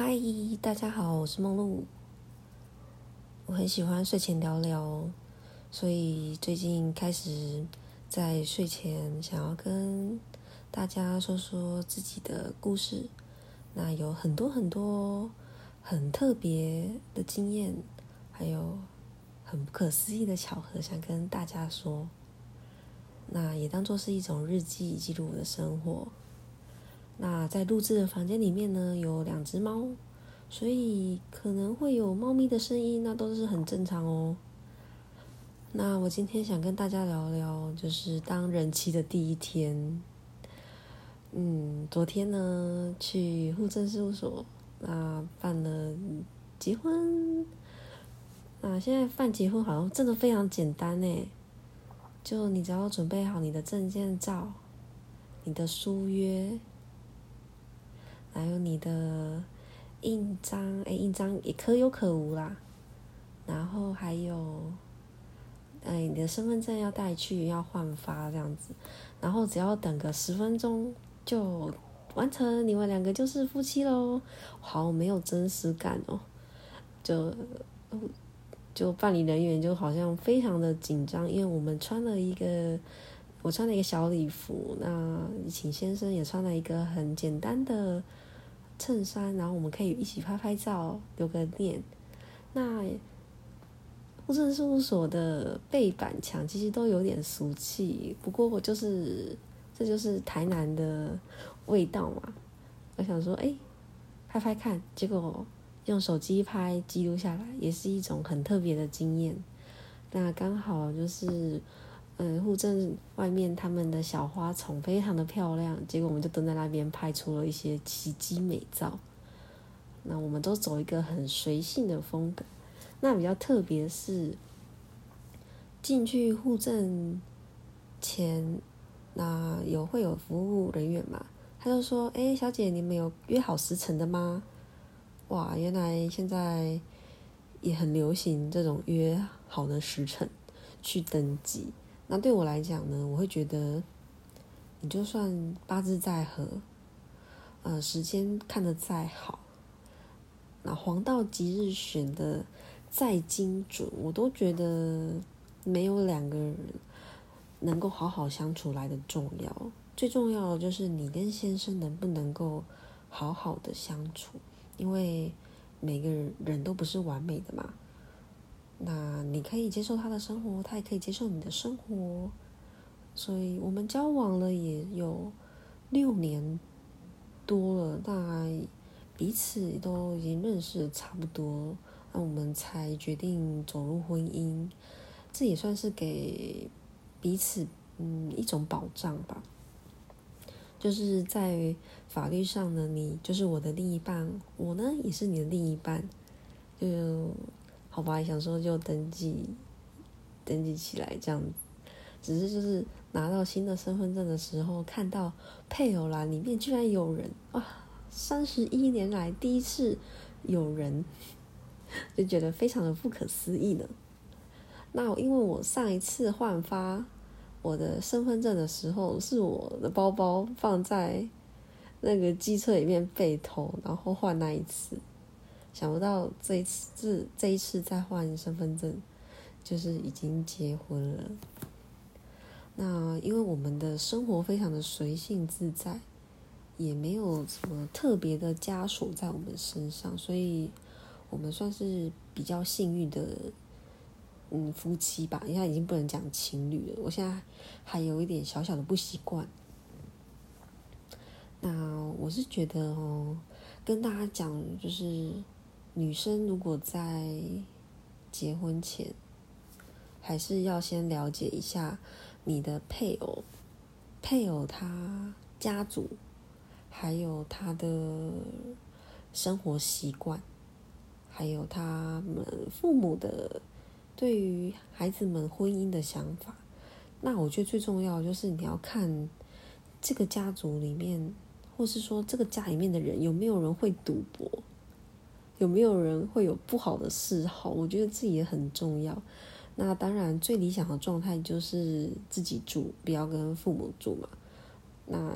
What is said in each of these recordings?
嗨，大家好，我是梦露。我很喜欢睡前聊聊，所以最近开始在睡前想要跟大家说说自己的故事。那有很多很多很特别的经验，还有很不可思议的巧合，想跟大家说。那也当做是一种日记，记录我的生活。那在录制的房间里面呢，有两只猫，所以可能会有猫咪的声音，那都是很正常哦。那我今天想跟大家聊聊，就是当人妻的第一天。嗯，昨天呢去户政事务所，那办了结婚。那现在办结婚好像真的非常简单呢，就你只要准备好你的证件照、你的书约。还有你的印章，哎，印章也可有可无啦。然后还有，哎，你的身份证要带去，要换发这样子。然后只要等个十分钟就完成，你们两个就是夫妻喽。好，没有真实感哦。就就办理人员就好像非常的紧张，因为我们穿了一个，我穿了一个小礼服，那请先生也穿了一个很简单的。衬衫，然后我们可以一起拍拍照，留个念。那户政事务所的背板墙其实都有点俗气，不过我就是这就是台南的味道嘛。我想说，哎，拍拍看，结果用手机拍记录下来，也是一种很特别的经验。那刚好就是。嗯，户政外面他们的小花丛非常的漂亮，结果我们就蹲在那边拍出了一些奇迹美照。那我们都走一个很随性的风格。那比较特别是进去户政前，那有会有服务人员嘛？他就说：“哎，小姐，你们有约好时辰的吗？”哇，原来现在也很流行这种约好的时辰去登记。那对我来讲呢，我会觉得，你就算八字再合，呃，时间看得再好，那黄道吉日选的再精准，我都觉得没有两个人能够好好相处来的重要。最重要的就是你跟先生能不能够好好的相处，因为每个人都不是完美的嘛。那你可以接受他的生活，他也可以接受你的生活，所以我们交往了也有六年多了，那彼此都已经认识差不多，那我们才决定走入婚姻，这也算是给彼此嗯一种保障吧，就是在法律上呢，你就是我的另一半，我呢也是你的另一半，就。好吧，想说就登记，登记起来这样。只是就是拿到新的身份证的时候，看到配偶栏里面居然有人啊，三十一年来第一次有人，就觉得非常的不可思议呢。那因为我上一次换发我的身份证的时候，是我的包包放在那个机车里面被偷，然后换那一次。想不到这一次，这一次再换身份证，就是已经结婚了。那因为我们的生活非常的随性自在，也没有什么特别的枷锁在我们身上，所以我们算是比较幸运的，嗯，夫妻吧。现在已经不能讲情侣了，我现在还有一点小小的不习惯。那我是觉得哦，跟大家讲就是。女生如果在结婚前，还是要先了解一下你的配偶，配偶他家族，还有他的生活习惯，还有他们父母的对于孩子们婚姻的想法。那我觉得最重要就是你要看这个家族里面，或是说这个家里面的人有没有人会赌博。有没有人会有不好的嗜好？我觉得这也很重要。那当然，最理想的状态就是自己住，不要跟父母住嘛。那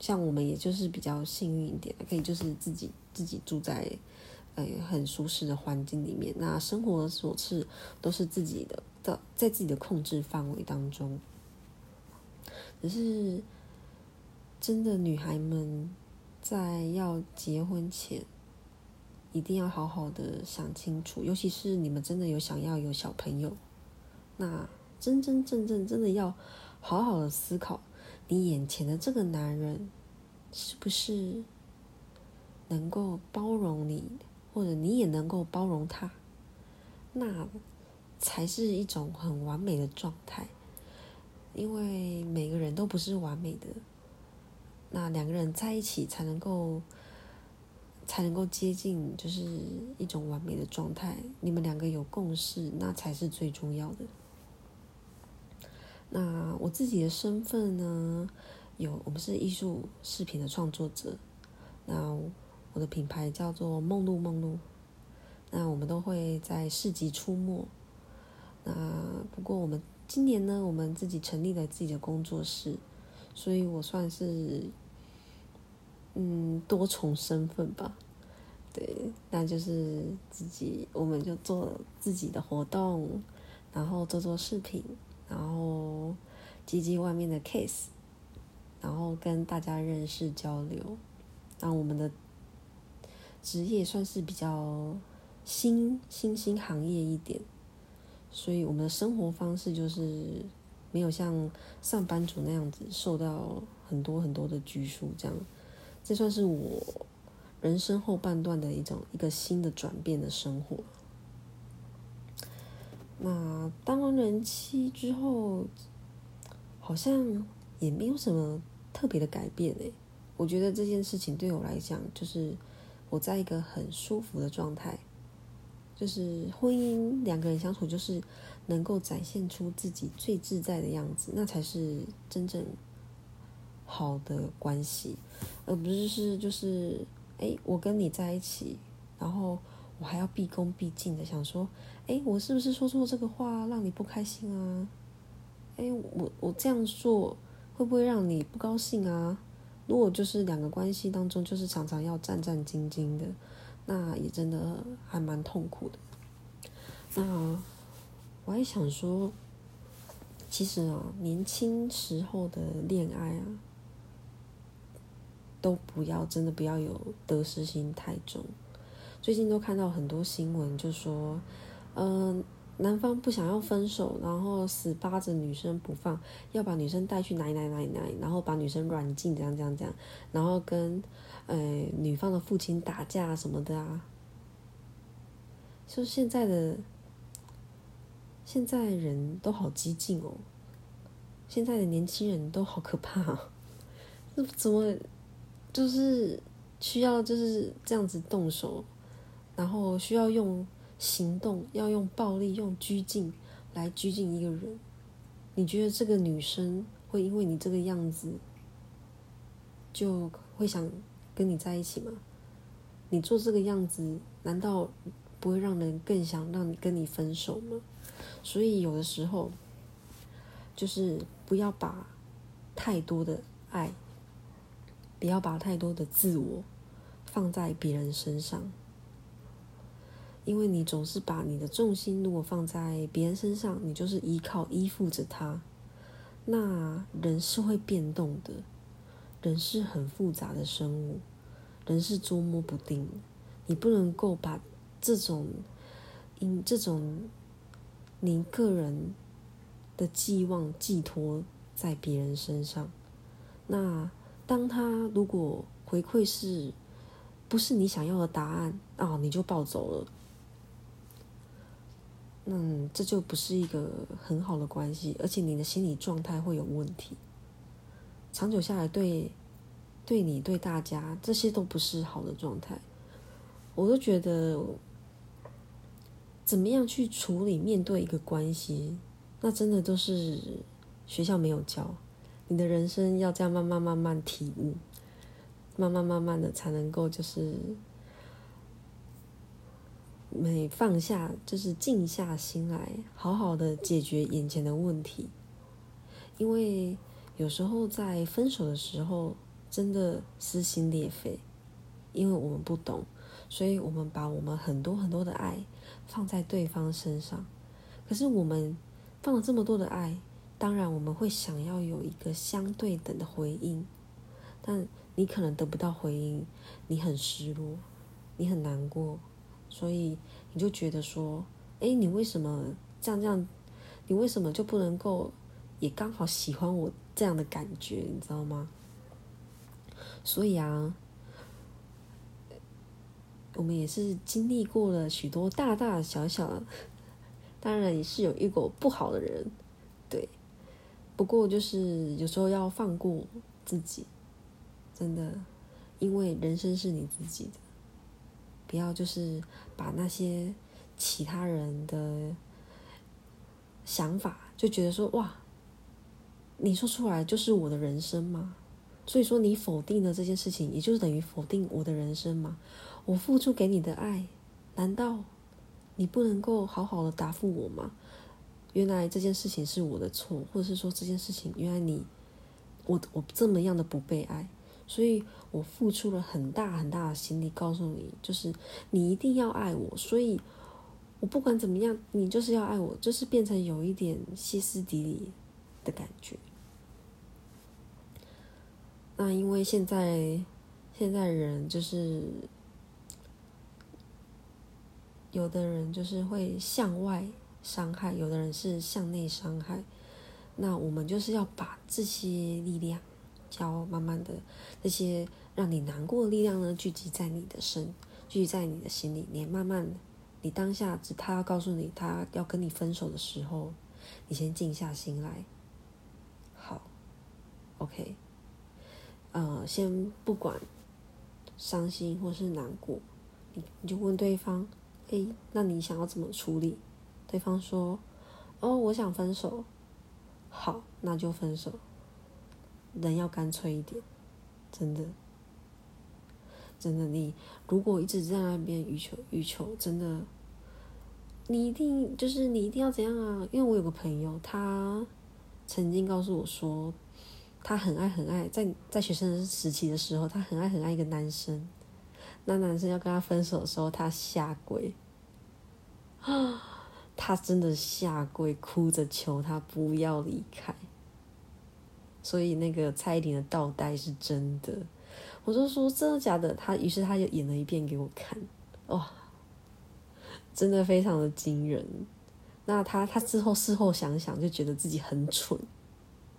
像我们也就是比较幸运一点，可以就是自己自己住在呃很舒适的环境里面，那生活所是都是自己的，在在自己的控制范围当中。只是真的女孩们在要结婚前，一定要好好的想清楚，尤其是你们真的有想要有小朋友，那真真正正真的要好好的思考。你眼前的这个男人，是不是能够包容你，或者你也能够包容他？那才是一种很完美的状态。因为每个人都不是完美的，那两个人在一起才能够，才能够接近，就是一种完美的状态。你们两个有共识，那才是最重要的。那我自己的身份呢？有，我们是艺术视频的创作者。那我的品牌叫做梦露梦露。那我们都会在市集出没。那不过我们今年呢，我们自己成立了自己的工作室，所以我算是嗯多重身份吧。对，那就是自己，我们就做自己的活动，然后做做视频。然后接接外面的 case，然后跟大家认识交流。那我们的职业算是比较新新兴行业一点，所以我们的生活方式就是没有像上班族那样子受到很多很多的拘束。这样，这算是我人生后半段的一种一个新的转变的生活。那当完人妻之后，好像也没有什么特别的改变诶。我觉得这件事情对我来讲，就是我在一个很舒服的状态，就是婚姻两个人相处，就是能够展现出自己最自在的样子，那才是真正好的关系，而不是是就是哎，我跟你在一起，然后。我还要毕恭毕敬的想说，哎，我是不是说错这个话让你不开心啊？哎，我我这样做会不会让你不高兴啊？如果就是两个关系当中就是常常要战战兢兢的，那也真的还蛮痛苦的。那我还想说，其实啊，年轻时候的恋爱啊，都不要真的不要有得失心太重。最近都看到很多新闻，就说，嗯，男方不想要分手，然后死扒着女生不放，要把女生带去哪里哪里哪里哪里，然后把女生软禁，这样这样这样，然后跟，呃，女方的父亲打架什么的啊。就现在的，现在人都好激进哦，现在的年轻人都好可怕，那怎么，就是需要就是这样子动手？然后需要用行动，要用暴力、用拘禁来拘禁一个人。你觉得这个女生会因为你这个样子就会想跟你在一起吗？你做这个样子，难道不会让人更想让你跟你分手吗？所以有的时候，就是不要把太多的爱，不要把太多的自我放在别人身上。因为你总是把你的重心如果放在别人身上，你就是依靠依附着他，那人是会变动的，人是很复杂的生物，人是捉摸不定，你不能够把这种因这种你个人的寄望寄托在别人身上，那当他如果回馈是不是你想要的答案啊，你就暴走了。嗯，这就不是一个很好的关系，而且你的心理状态会有问题。长久下来，对，对你对大家这些都不是好的状态。我都觉得，怎么样去处理面对一个关系，那真的都是学校没有教。你的人生要这样慢慢慢慢体悟，慢慢慢慢的才能够就是。每放下，就是静下心来，好好的解决眼前的问题。因为有时候在分手的时候，真的撕心裂肺，因为我们不懂，所以我们把我们很多很多的爱放在对方身上。可是我们放了这么多的爱，当然我们会想要有一个相对等的回应，但你可能得不到回应，你很失落，你很难过，所以你就觉得说：“哎，你为什么这样这样？你为什么就不能够也刚好喜欢我这样的感觉？你知道吗？”所以啊，我们也是经历过了许多大大小小。当然也是有遇过不好的人，不过就是有时候要放过自己，真的，因为人生是你自己的，不要就是把那些其他人的想法就觉得说哇，你说出来就是我的人生吗？所以说你否定了这件事情，也就是等于否定我的人生吗？我付出给你的爱，难道？你不能够好好的答复我吗？原来这件事情是我的错，或者是说这件事情原来你我我这么样的不被爱，所以我付出了很大很大的心力告诉你，就是你一定要爱我，所以我不管怎么样，你就是要爱我，就是变成有一点歇斯底里的感觉。那因为现在现在人就是。有的人就是会向外伤害，有的人是向内伤害。那我们就是要把这些力量，教慢慢的这些让你难过的力量呢，聚集在你的身，聚集在你的心里。你慢慢，你当下只他要告诉你，他要跟你分手的时候，你先静下心来。好，OK，呃，先不管伤心或是难过，你你就问对方。诶，那你想要怎么处理？对方说：“哦，我想分手。”好，那就分手。人要干脆一点，真的，真的。你如果一直在那边欲求欲求，真的，你一定就是你一定要怎样啊？因为我有个朋友，他曾经告诉我说，他很爱很爱，在在学生时期的时候，他很爱很爱一个男生。那男生要跟他分手的时候，他下跪 啊！他真的下跪，哭着求他不要离开。所以那个蔡依林的倒带是真的，我就说真的假的？他于是他就演了一遍给我看，哇，真的非常的惊人。那他他之后事后想想，就觉得自己很蠢。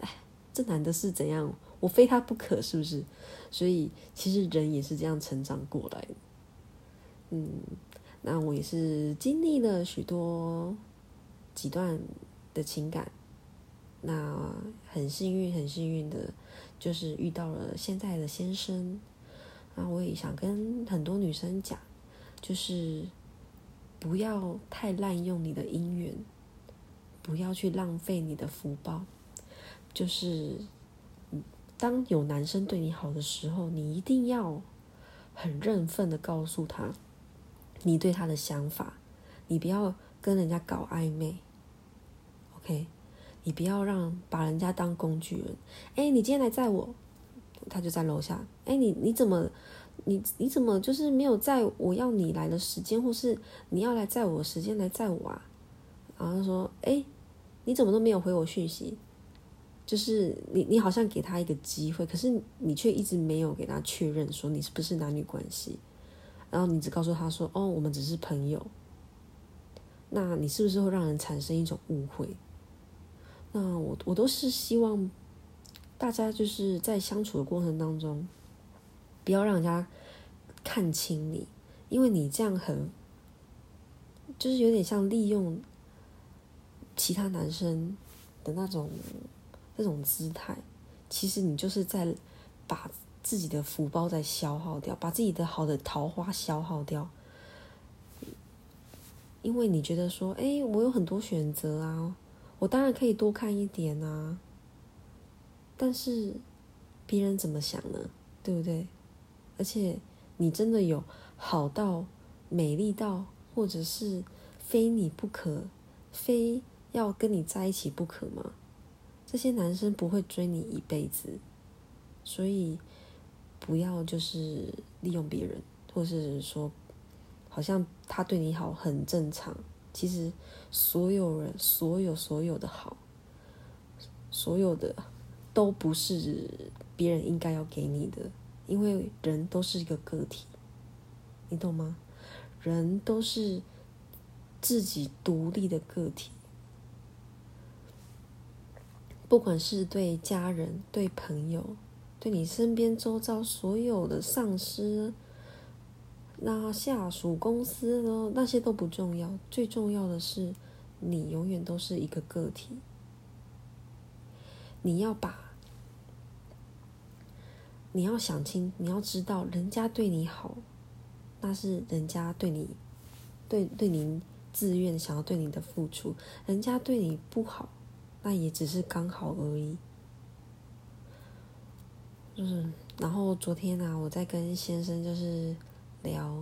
哎，这男的是怎样？我非他不可，是不是？所以其实人也是这样成长过来的。嗯，那我也是经历了许多几段的情感，那很幸运，很幸运的，就是遇到了现在的先生。那我也想跟很多女生讲，就是不要太滥用你的姻缘，不要去浪费你的福报，就是。当有男生对你好的时候，你一定要很认份的告诉他你对他的想法，你不要跟人家搞暧昧，OK？你不要让把人家当工具人。哎，你今天来载我，他就在楼下。哎，你你怎么你你怎么就是没有在我要你来的时间，或是你要来载我时间来载我啊？然后他说，哎，你怎么都没有回我讯息？就是你，你好像给他一个机会，可是你却一直没有给他确认说你是不是男女关系，然后你只告诉他说：“哦，我们只是朋友。”那你是不是会让人产生一种误会？那我我都是希望大家就是在相处的过程当中，不要让人家看清你，因为你这样很就是有点像利用其他男生的那种。这种姿态，其实你就是在把自己的福报在消耗掉，把自己的好的桃花消耗掉。因为你觉得说，哎，我有很多选择啊，我当然可以多看一点啊。但是别人怎么想呢？对不对？而且你真的有好到美丽到，或者是非你不可，非要跟你在一起不可吗？这些男生不会追你一辈子，所以不要就是利用别人，或是说好像他对你好很正常。其实所有人，所有所有的好，所有的都不是别人应该要给你的，因为人都是一个个体，你懂吗？人都是自己独立的个体，不管是对家人、对朋友、对你身边周遭所有的上司。那下属公司呢？那些都不重要，最重要的是，你永远都是一个个体。你要把，你要想清，你要知道，人家对你好，那是人家对你，对对您自愿想要对你的付出；人家对你不好，那也只是刚好而已。就是，然后昨天呢，我在跟先生就是。聊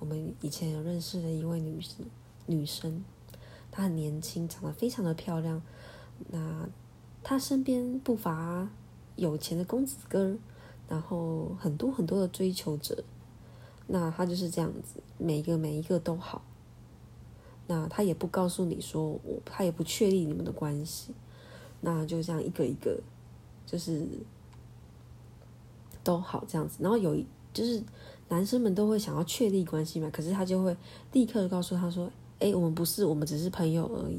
我们以前有认识的一位女生，女生，她很年轻，长得非常的漂亮。那她身边不乏有钱的公子哥，然后很多很多的追求者。那她就是这样子，每一个每一个都好。那她也不告诉你说我，她也不确立你们的关系。那就这样一个一个，就是都好这样子。然后有一就是。男生们都会想要确立关系嘛，可是他就会立刻告诉他说：“哎，我们不是，我们只是朋友而已。”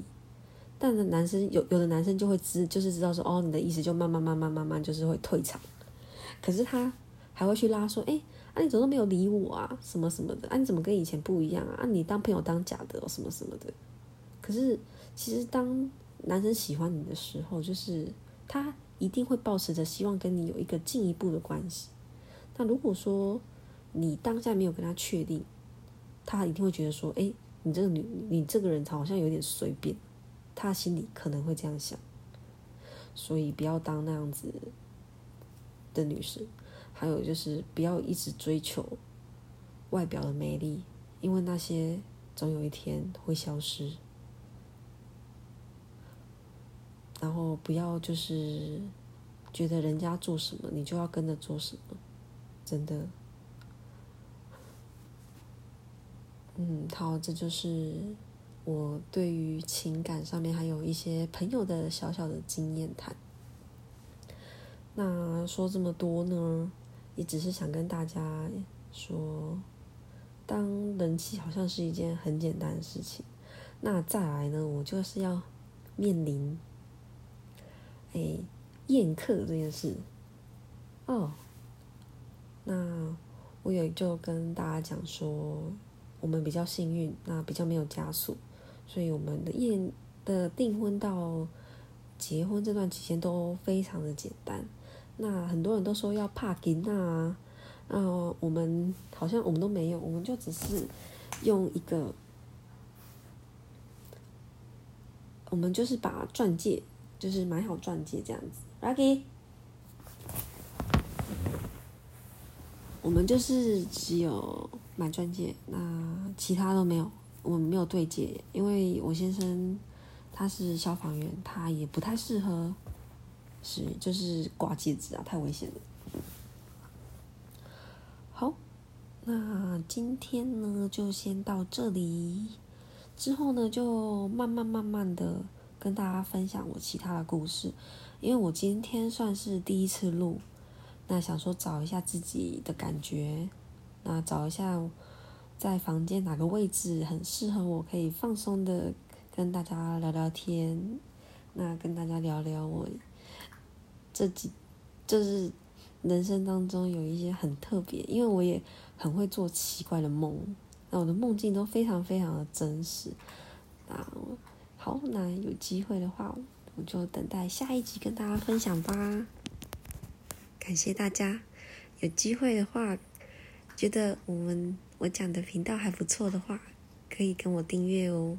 但是男生有有的男生就会知，就是知道说：“哦，你的意思就慢慢慢慢慢慢就是会退场。”可是他还会去拉说：“哎，啊你怎么都没有理我啊？什么什么的？啊你怎么跟以前不一样啊？啊你当朋友当假的什么什么的？”可是其实当男生喜欢你的时候，就是他一定会保持着希望跟你有一个进一步的关系。那如果说，你当下没有跟他确定，他一定会觉得说：“哎，你这个女，你这个人好像有点随便。”他心里可能会这样想，所以不要当那样子的女生。还有就是不要一直追求外表的美丽，因为那些总有一天会消失。然后不要就是觉得人家做什么，你就要跟着做什么，真的。嗯，好，这就是我对于情感上面还有一些朋友的小小的经验谈。那说这么多呢，也只是想跟大家说，当人气好像是一件很简单的事情。那再来呢，我就是要面临哎宴客这件事。哦，那我也就跟大家讲说。我们比较幸运，那比较没有加速，所以我们的宴的订婚到结婚这段期间都非常的简单。那很多人都说要帕金娜啊，呃，我们好像我们都没有，我们就只是用一个，我们就是把钻戒，就是买好钻戒这样子，Lucky，我们就是只有。买钻戒，那其他都没有，我们没有对戒，因为我先生他是消防员，他也不太适合，是就是挂戒指啊，太危险了。好，那今天呢就先到这里，之后呢就慢慢慢慢的跟大家分享我其他的故事，因为我今天算是第一次录，那想说找一下自己的感觉。那找一下，在房间哪个位置很适合我，可以放松的跟大家聊聊天。那跟大家聊聊我这几，就是人生当中有一些很特别，因为我也很会做奇怪的梦，那我的梦境都非常非常的真实。那好，那有机会的话，我就等待下一集跟大家分享吧。感谢大家，有机会的话。觉得我们我讲的频道还不错的话，可以跟我订阅哦。